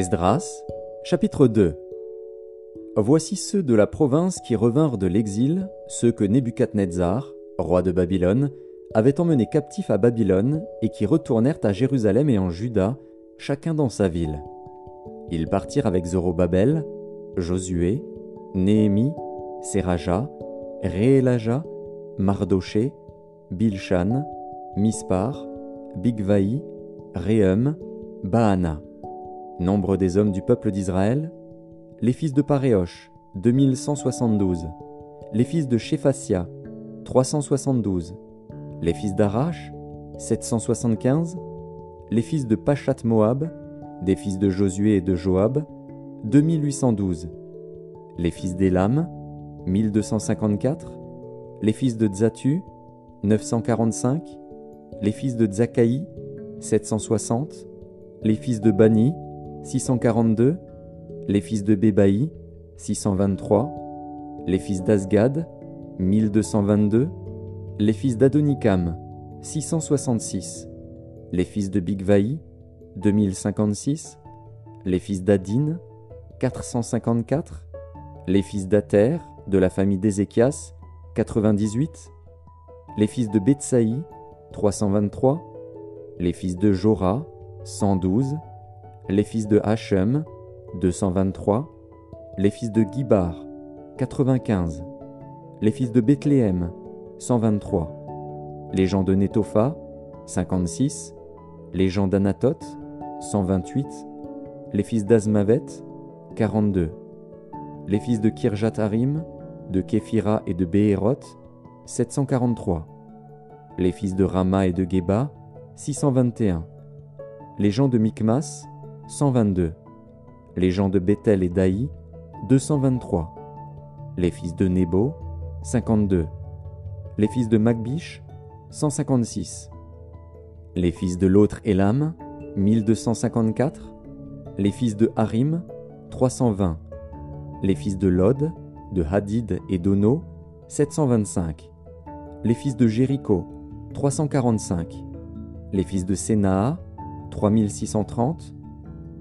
Esdras, chapitre 2 Voici ceux de la province qui revinrent de l'exil, ceux que Nebuchadnezzar, roi de Babylone, avait emmenés captifs à Babylone et qui retournèrent à Jérusalem et en Juda, chacun dans sa ville. Ils partirent avec Zorobabel, Josué, Néhémie, Seraja, Réélaja, Mardoché, Bilshan, Mispar, Bigvaï, Réhum, Baana. Nombre des hommes du peuple d'Israël Les fils de Paréosh, 2172. Les fils de Shéphasia, 372. Les fils d'Arash, 775. Les fils de Pachat Moab, des fils de Josué et de Joab, 2812. Les fils d'Élam, 1254. Les fils de Zatu, 945. Les fils de Zakaï, 760. Les fils de Bani, 642, les fils de Bébaï, 623, les fils d'Asgad, 1222, les fils d'Adonikam, 666, les fils de Bigvaï, 2056, les fils d'Adin, 454, les fils d'Ater, de la famille d'Ézéchias, 98, les fils de Betsaï, 323, les fils de Jorah, 112, les fils de Hachem, 223, les fils de Gibar, 95, les fils de Bethléem, 123, les gens de Netopha, 56, les gens d'Anatoth, 128, les fils d'Azmavet, 42, les fils de Kirjatarim, de Képhira et de Béhéroth, 743, les fils de Rama et de Geba, 621, les gens de Mikmas, 122. Les gens de Bethel et d'Aï, 223. Les fils de Nebo, 52. Les fils de Magbish, 156. Les fils de l'autre Elam, 1254. Les fils de Harim, 320. Les fils de Lod, de Hadid et d'Ono, 725. Les fils de Jéricho, 345. Les fils de Sénaa, 3630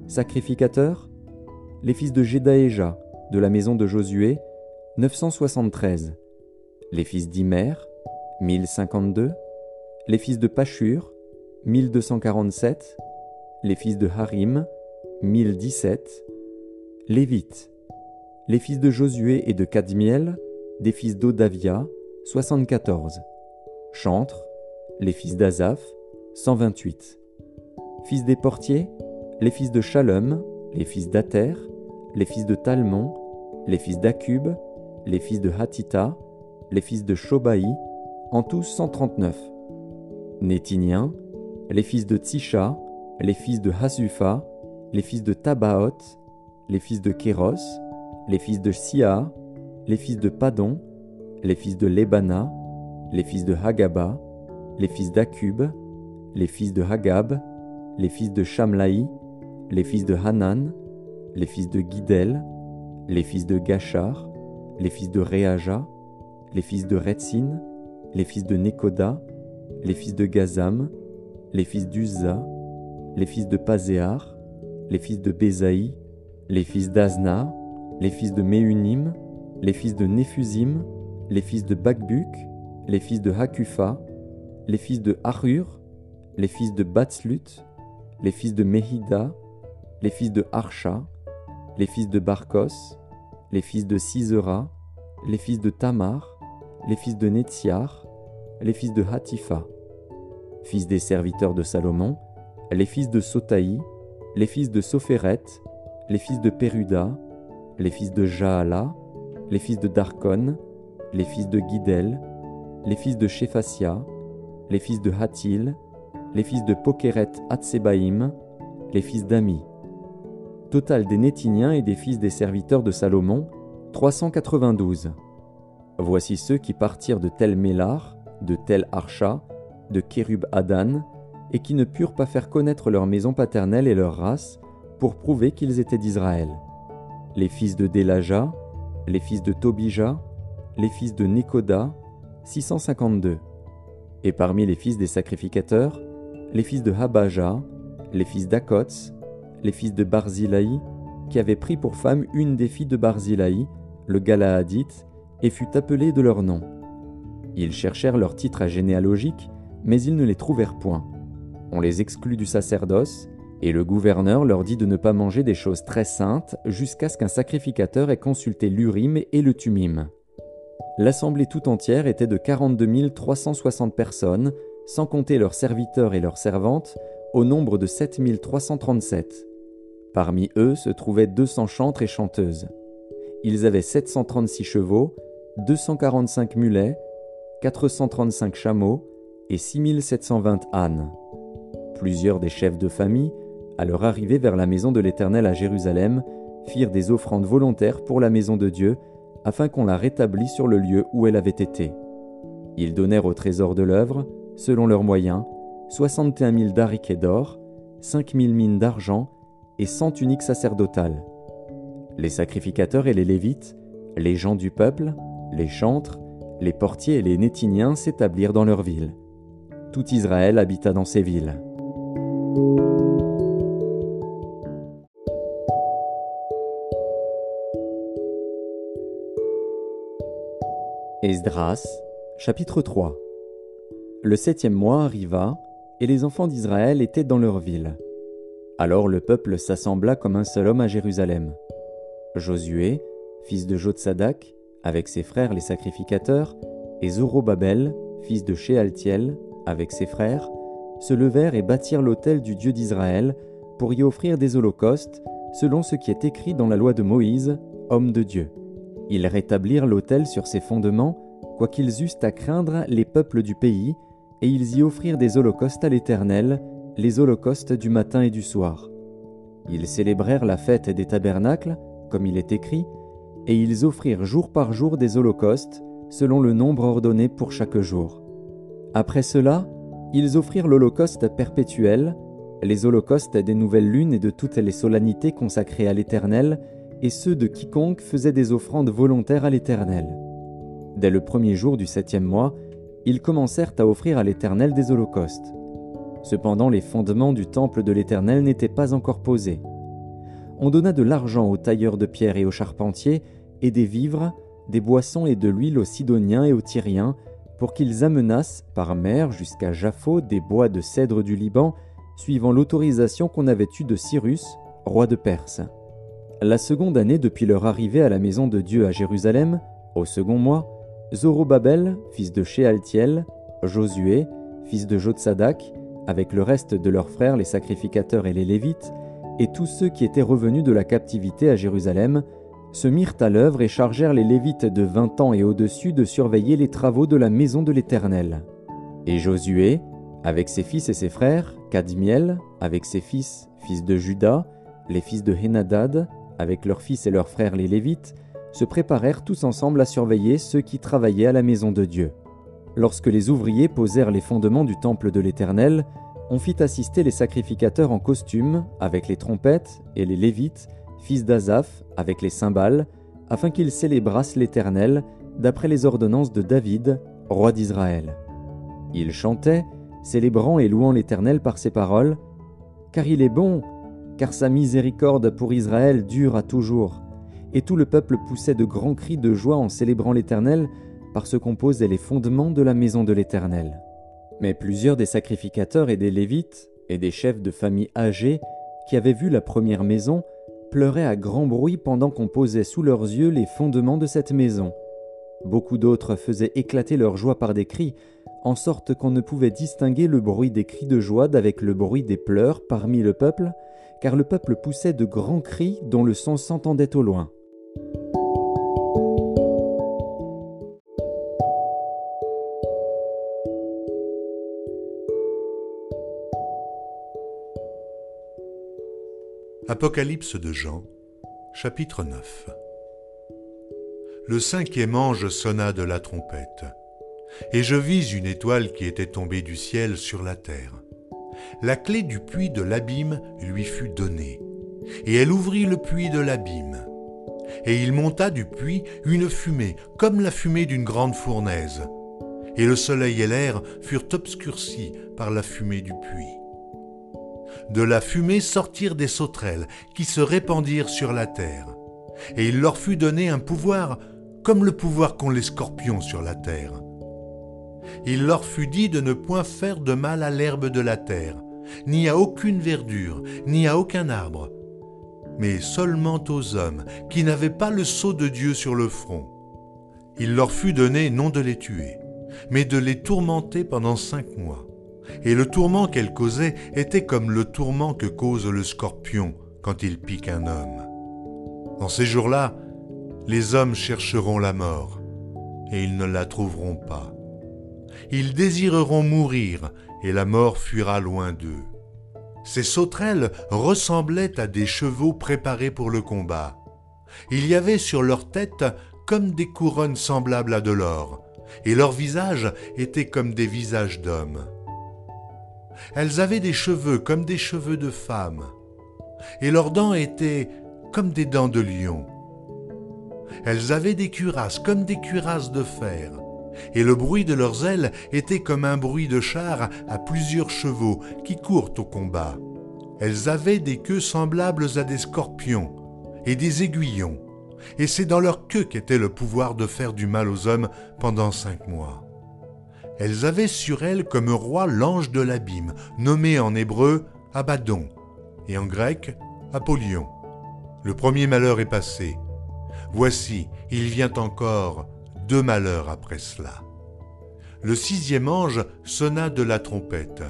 Sacrificateurs Les fils de Jédaéja, de la maison de Josué, 973. Les fils d'Imer, 1052. Les fils de Pachur, 1247. Les fils de Harim, 1017. Lévites. Les fils de Josué et de Kadmiel, des fils d'Odavia, 74. Chantres. Les fils d'Azaph, 128. Fils des portiers, les fils de Shalom, les fils d'Ater, les fils de Talmon, les fils d'Akub, les fils de Hatita, les fils de Shobaï, en tout 139. Nétiniens, les fils de Tsisha, les fils de Hasufa, les fils de Tabaoth, les fils de Kéros, les fils de Sia, les fils de Padon, les fils de Lebana, les fils de Hagaba, les fils d'Akub, les fils de Hagab, les fils de Shamlaï, les fils de Hanan, les fils de Guidel, les fils de Gachar, les fils de Réaja, les fils de Retzin, les fils de Nekoda, les fils de Gazam, les fils d'Uzza, les fils de Pazéar, les fils de Bézaï, les fils d'Azna, les fils de Méunim, les fils de Néphusim, les fils de Bakbuk, les fils de Hakufa, les fils de Harur, les fils de Batslut, les fils de Mehida, les fils de Archa, les fils de Barkos, les fils de Sisera, les fils de Tamar, les fils de Netziar, les fils de Hatifa, fils des serviteurs de Salomon, les fils de Sotaï, les fils de Sopheret, les fils de Péruda, les fils de Jaala, les fils de Darkon, les fils de Guidel, les fils de Shephasia, les fils de Hatil, les fils de Pokeret Hatsebaïm, les fils d'Ami. Total des Nétiniens et des fils des serviteurs de Salomon, 392. Voici ceux qui partirent de Tel Mélar, de Tel Archa, de Kérub Adan, et qui ne purent pas faire connaître leur maison paternelle et leur race, pour prouver qu'ils étaient d'Israël. Les fils de Délaja, les fils de Tobija, les fils de Nekoda, 652. Et parmi les fils des sacrificateurs, les fils de Habaja, les fils d'Akots, les fils de Barzilaï, qui avaient pris pour femme une des filles de Barzilaï, le Galaadite, et fut appelé de leur nom. Ils cherchèrent leur titre généalogique, mais ils ne les trouvèrent point. On les exclut du sacerdoce, et le gouverneur leur dit de ne pas manger des choses très saintes jusqu'à ce qu'un sacrificateur ait consulté l'Urim et le Tumim. L'assemblée tout entière était de 42 360 personnes, sans compter leurs serviteurs et leurs servantes, au nombre de 7 337. Parmi eux se trouvaient 200 chantres et chanteuses. Ils avaient 736 chevaux, 245 mulets, 435 chameaux et 6720 ânes. Plusieurs des chefs de famille, à leur arrivée vers la maison de l'Éternel à Jérusalem, firent des offrandes volontaires pour la maison de Dieu, afin qu'on la rétablît sur le lieu où elle avait été. Ils donnèrent au trésor de l'œuvre, selon leurs moyens, 61 000 dariquets d'or, 5 000 mines d'argent et 100 tuniques sacerdotales. Les sacrificateurs et les lévites, les gens du peuple, les chantres, les portiers et les nétiniens s'établirent dans leurs villes. Tout Israël habita dans ces villes. Esdras, chapitre 3 Le septième mois arriva, et les enfants d'Israël étaient dans leur ville. Alors le peuple s'assembla comme un seul homme à Jérusalem. Josué, fils de Jotsadak, avec ses frères les sacrificateurs, et Zorobabel, fils de Shealtiel, avec ses frères, se levèrent et bâtirent l'autel du Dieu d'Israël pour y offrir des holocaustes, selon ce qui est écrit dans la loi de Moïse, homme de Dieu. Ils rétablirent l'autel sur ses fondements, quoiqu'ils eussent à craindre les peuples du pays, et ils y offrirent des holocaustes à l'Éternel, les holocaustes du matin et du soir. Ils célébrèrent la fête des tabernacles, comme il est écrit, et ils offrirent jour par jour des holocaustes, selon le nombre ordonné pour chaque jour. Après cela, ils offrirent l'holocauste perpétuel, les holocaustes des nouvelles lunes et de toutes les solennités consacrées à l'Éternel, et ceux de quiconque faisait des offrandes volontaires à l'Éternel. Dès le premier jour du septième mois, ils commencèrent à offrir à l'Éternel des holocaustes. Cependant les fondements du temple de l'Éternel n'étaient pas encore posés. On donna de l'argent aux tailleurs de pierre et aux charpentiers, et des vivres, des boissons et de l'huile aux Sidoniens et aux Tyriens, pour qu'ils amenassent par mer jusqu'à Japho des bois de cèdre du Liban, suivant l'autorisation qu'on avait eue de Cyrus, roi de Perse. La seconde année depuis leur arrivée à la maison de Dieu à Jérusalem, au second mois, Zorobabel, fils de Shealtiel, Josué, fils de Jotsadak, avec le reste de leurs frères les sacrificateurs et les Lévites, et tous ceux qui étaient revenus de la captivité à Jérusalem, se mirent à l'œuvre et chargèrent les Lévites de vingt ans et au-dessus de surveiller les travaux de la maison de l'Éternel. Et Josué, avec ses fils et ses frères, Cadmiel, avec ses fils, fils de Juda, les fils de Henadad, avec leurs fils et leurs frères les Lévites, se préparèrent tous ensemble à surveiller ceux qui travaillaient à la maison de Dieu. Lorsque les ouvriers posèrent les fondements du temple de l'Éternel, on fit assister les sacrificateurs en costume, avec les trompettes, et les Lévites, fils d'Azaph, avec les cymbales, afin qu'ils célébrassent l'Éternel, d'après les ordonnances de David, roi d'Israël. Ils chantaient, célébrant et louant l'Éternel par ses paroles, Car il est bon, car sa miséricorde pour Israël dure à toujours. Et tout le peuple poussait de grands cris de joie en célébrant l'Éternel, parce qu'on posait les fondements de la maison de l'Éternel. Mais plusieurs des sacrificateurs et des Lévites, et des chefs de famille âgés, qui avaient vu la première maison, pleuraient à grand bruit pendant qu'on posait sous leurs yeux les fondements de cette maison. Beaucoup d'autres faisaient éclater leur joie par des cris, en sorte qu'on ne pouvait distinguer le bruit des cris de joie d'avec le bruit des pleurs parmi le peuple, car le peuple poussait de grands cris dont le son s'entendait au loin. Apocalypse de Jean, chapitre 9 Le cinquième ange sonna de la trompette, et je vis une étoile qui était tombée du ciel sur la terre la clé du puits de l'abîme lui fut donnée, et elle ouvrit le puits de l'abîme. Et il monta du puits une fumée, comme la fumée d'une grande fournaise, et le soleil et l'air furent obscurcis par la fumée du puits. De la fumée sortirent des sauterelles qui se répandirent sur la terre. Et il leur fut donné un pouvoir comme le pouvoir qu'ont les scorpions sur la terre. Il leur fut dit de ne point faire de mal à l'herbe de la terre, ni à aucune verdure, ni à aucun arbre, mais seulement aux hommes qui n'avaient pas le sceau de Dieu sur le front. Il leur fut donné non de les tuer, mais de les tourmenter pendant cinq mois. Et le tourment qu'elles causaient était comme le tourment que cause le scorpion quand il pique un homme. En ces jours-là, les hommes chercheront la mort, et ils ne la trouveront pas. Ils désireront mourir, et la mort fuira loin d'eux. Ces sauterelles ressemblaient à des chevaux préparés pour le combat. Il y avait sur leur tête comme des couronnes semblables à de l'or, et leurs visages étaient comme des visages d'hommes. Elles avaient des cheveux comme des cheveux de femmes, et leurs dents étaient comme des dents de lion. Elles avaient des cuirasses comme des cuirasses de fer, et le bruit de leurs ailes était comme un bruit de char à plusieurs chevaux qui courent au combat. Elles avaient des queues semblables à des scorpions et des aiguillons, et c'est dans leur queue qu'était le pouvoir de faire du mal aux hommes pendant cinq mois. Elles avaient sur elles comme roi l'ange de l'abîme, nommé en hébreu Abaddon, et en grec Apollyon. Le premier malheur est passé. Voici, il vient encore deux malheurs après cela. Le sixième ange sonna de la trompette,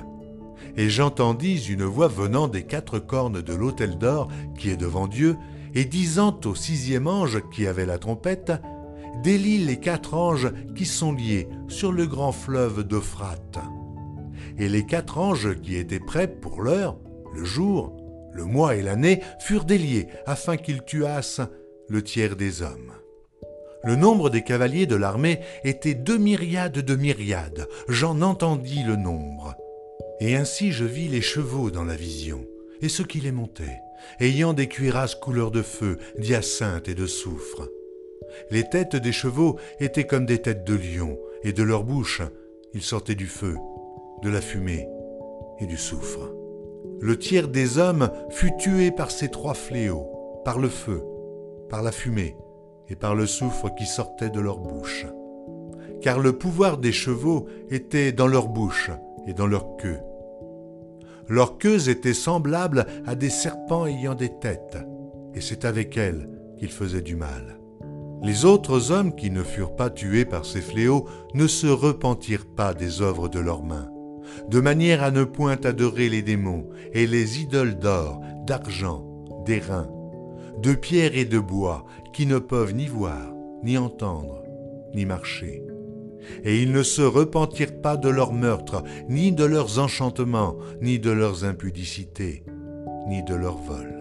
et j'entendis une voix venant des quatre cornes de l'autel d'or qui est devant Dieu, et disant au sixième ange qui avait la trompette, Délie les quatre anges qui sont liés sur le grand fleuve d'Euphrate. Et les quatre anges qui étaient prêts pour l'heure, le jour, le mois et l'année furent déliés afin qu'ils tuassent le tiers des hommes. Le nombre des cavaliers de l'armée était deux myriades de myriades. J'en entendis le nombre. Et ainsi je vis les chevaux dans la vision, et ceux qui les montaient, ayant des cuirasses couleur de feu, d'hyacinthe et de soufre. Les têtes des chevaux étaient comme des têtes de lions, et de leur bouche il sortait du feu, de la fumée et du soufre. Le tiers des hommes fut tué par ces trois fléaux, par le feu, par la fumée et par le soufre qui sortait de leur bouche. Car le pouvoir des chevaux était dans leur bouche et dans leur queue. Leurs queues étaient semblables à des serpents ayant des têtes, et c'est avec elles qu'ils faisaient du mal. Les autres hommes qui ne furent pas tués par ces fléaux ne se repentirent pas des œuvres de leurs mains, de manière à ne point adorer les démons et les idoles d'or, d'argent, d'airain, de pierre et de bois, qui ne peuvent ni voir, ni entendre, ni marcher. Et ils ne se repentirent pas de leurs meurtres, ni de leurs enchantements, ni de leurs impudicités, ni de leurs vols.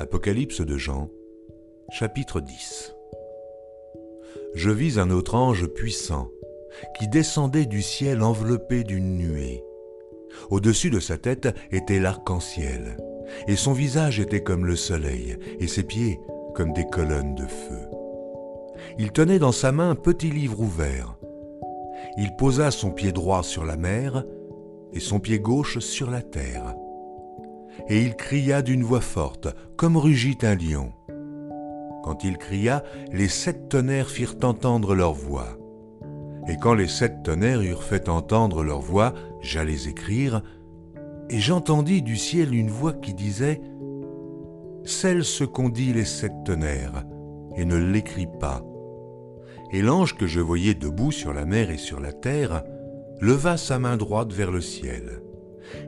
Apocalypse de Jean, chapitre 10 Je vis un autre ange puissant qui descendait du ciel enveloppé d'une nuée. Au-dessus de sa tête était l'arc-en-ciel, et son visage était comme le soleil, et ses pieds comme des colonnes de feu. Il tenait dans sa main un petit livre ouvert. Il posa son pied droit sur la mer et son pied gauche sur la terre. Et il cria d'une voix forte, comme rugit un lion. Quand il cria, les sept tonnerres firent entendre leur voix. Et quand les sept tonnerres eurent fait entendre leur voix, j'allais écrire, et j'entendis du ciel une voix qui disait Celle ce qu'ont dit les sept tonnerres, et ne l'écris pas. Et l'ange que je voyais debout sur la mer et sur la terre leva sa main droite vers le ciel,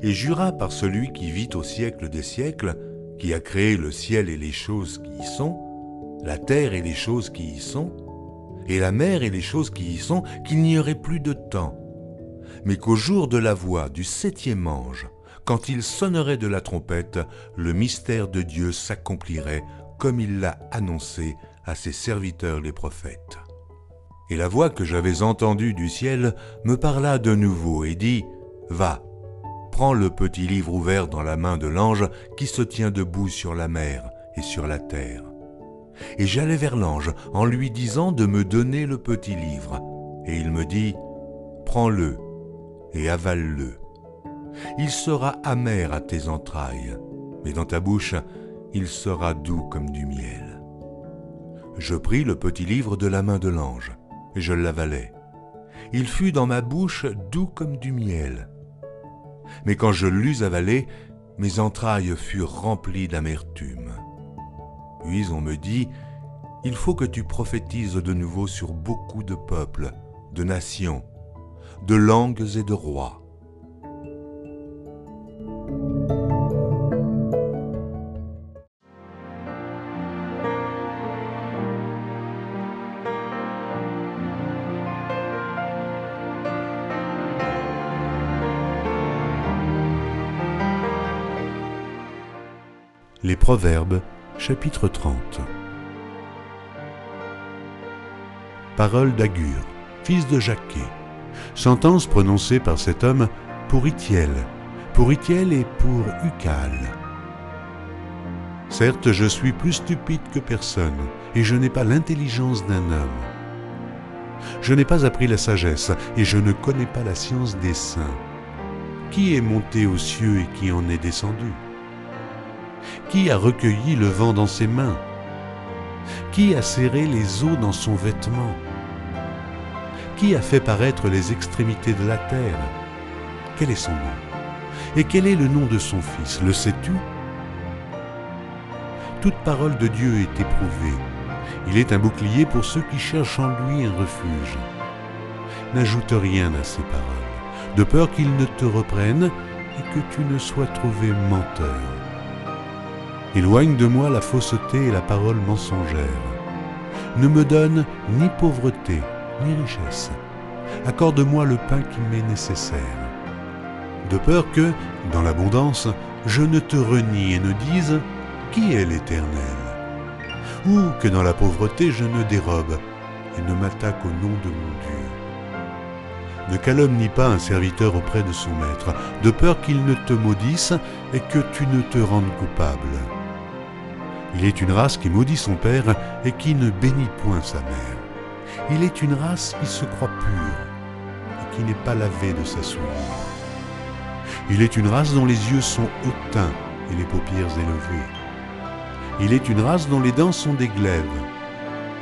et jura par celui qui vit au siècle des siècles, qui a créé le ciel et les choses qui y sont, la terre et les choses qui y sont, et la mer et les choses qui y sont, qu'il n'y aurait plus de temps, mais qu'au jour de la voix du septième ange, quand il sonnerait de la trompette, le mystère de Dieu s'accomplirait comme il l'a annoncé à ses serviteurs les prophètes. Et la voix que j'avais entendue du ciel me parla de nouveau et dit, Va, prends le petit livre ouvert dans la main de l'ange qui se tient debout sur la mer et sur la terre. Et j'allai vers l'ange en lui disant de me donner le petit livre. Et il me dit, Prends-le et avale-le. Il sera amer à tes entrailles, mais dans ta bouche, il sera doux comme du miel. Je pris le petit livre de la main de l'ange, et je l'avalai. Il fut dans ma bouche doux comme du miel. Mais quand je l'eus avalé, mes entrailles furent remplies d'amertume. Puis on me dit, il faut que tu prophétises de nouveau sur beaucoup de peuples, de nations, de langues et de rois. Proverbes, chapitre 30 Parole d'Agur, fils de Jacquet. Sentence prononcée par cet homme pour Itiel, pour Itiel et pour Ucal. Certes, je suis plus stupide que personne, et je n'ai pas l'intelligence d'un homme. Je n'ai pas appris la sagesse, et je ne connais pas la science des saints. Qui est monté aux cieux et qui en est descendu? Qui a recueilli le vent dans ses mains? Qui a serré les eaux dans son vêtement? Qui a fait paraître les extrémités de la terre? Quel est son nom? Et quel est le nom de son fils? Le sais-tu? Toute parole de Dieu est éprouvée. Il est un bouclier pour ceux qui cherchent en lui un refuge. N'ajoute rien à ces paroles, de peur qu'ils ne te reprennent et que tu ne sois trouvé menteur. Éloigne de moi la fausseté et la parole mensongère. Ne me donne ni pauvreté, ni richesse. Accorde-moi le pain qui m'est nécessaire. De peur que, dans l'abondance, je ne te renie et ne dise Qui est l'Éternel? Ou que dans la pauvreté je ne dérobe et ne m'attaque au nom de mon Dieu. Ne calomnie pas un serviteur auprès de son maître, de peur qu'il ne te maudisse et que tu ne te rendes coupable. Il est une race qui maudit son père et qui ne bénit point sa mère. Il est une race qui se croit pure et qui n'est pas lavée de sa souillure. Il est une race dont les yeux sont hautains et les paupières élevées. Il est une race dont les dents sont des glaives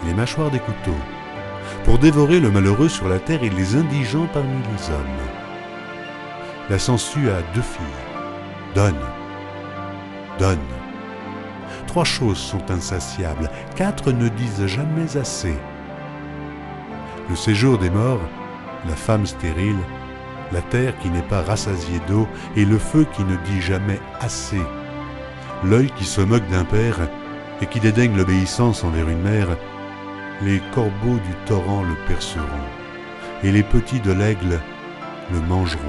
et les mâchoires des couteaux, pour dévorer le malheureux sur la terre et les indigents parmi les hommes. La sangsue a deux filles. Donne, donne. Trois choses sont insatiables, quatre ne disent jamais assez. Le séjour des morts, la femme stérile, la terre qui n'est pas rassasiée d'eau et le feu qui ne dit jamais assez. L'œil qui se moque d'un père et qui dédaigne l'obéissance envers une mère, les corbeaux du torrent le perceront, et les petits de l'aigle le mangeront.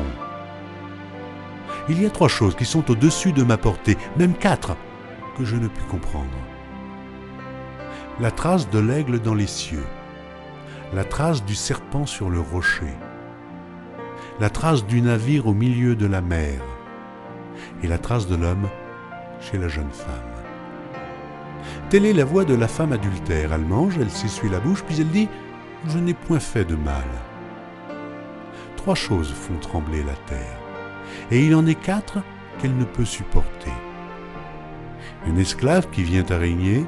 Il y a trois choses qui sont au-dessus de ma portée, même quatre, que je ne puis comprendre. La trace de l'aigle dans les cieux, la trace du serpent sur le rocher, la trace du navire au milieu de la mer, et la trace de l'homme chez la jeune femme. Telle est la voix de la femme adultère. Elle mange, elle s'essuie la bouche, puis elle dit Je n'ai point fait de mal. Trois choses font trembler la terre, et il en est quatre qu'elle ne peut supporter une esclave qui vient à régner,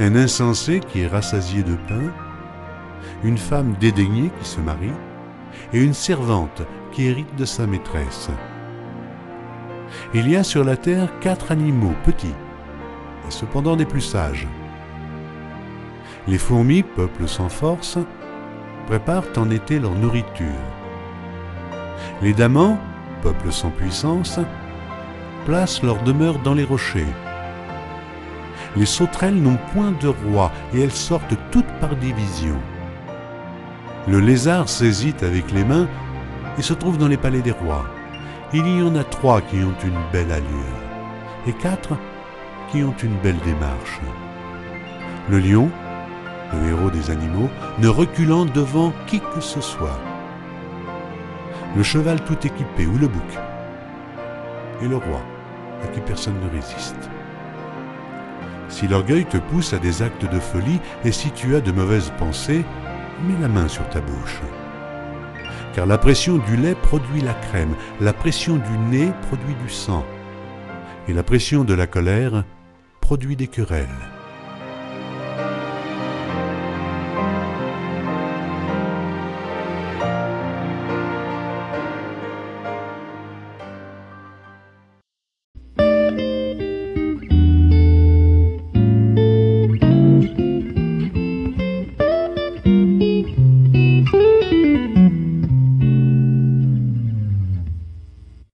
un insensé qui est rassasié de pain, une femme dédaignée qui se marie, et une servante qui hérite de sa maîtresse. Il y a sur la terre quatre animaux petits, et cependant des plus sages. Les fourmis, peuple sans force, préparent en été leur nourriture. Les damans, peuple sans puissance, placent leur demeure dans les rochers. Les sauterelles n'ont point de roi et elles sortent toutes par division. Le lézard saisit avec les mains et se trouve dans les palais des rois. Il y en a trois qui ont une belle allure et quatre qui ont une belle démarche. Le lion, le héros des animaux, ne reculant devant qui que ce soit. le cheval tout équipé ou le bouc, et le roi, à qui personne ne résiste. Si l'orgueil te pousse à des actes de folie et si tu as de mauvaises pensées, mets la main sur ta bouche. Car la pression du lait produit la crème, la pression du nez produit du sang, et la pression de la colère produit des querelles.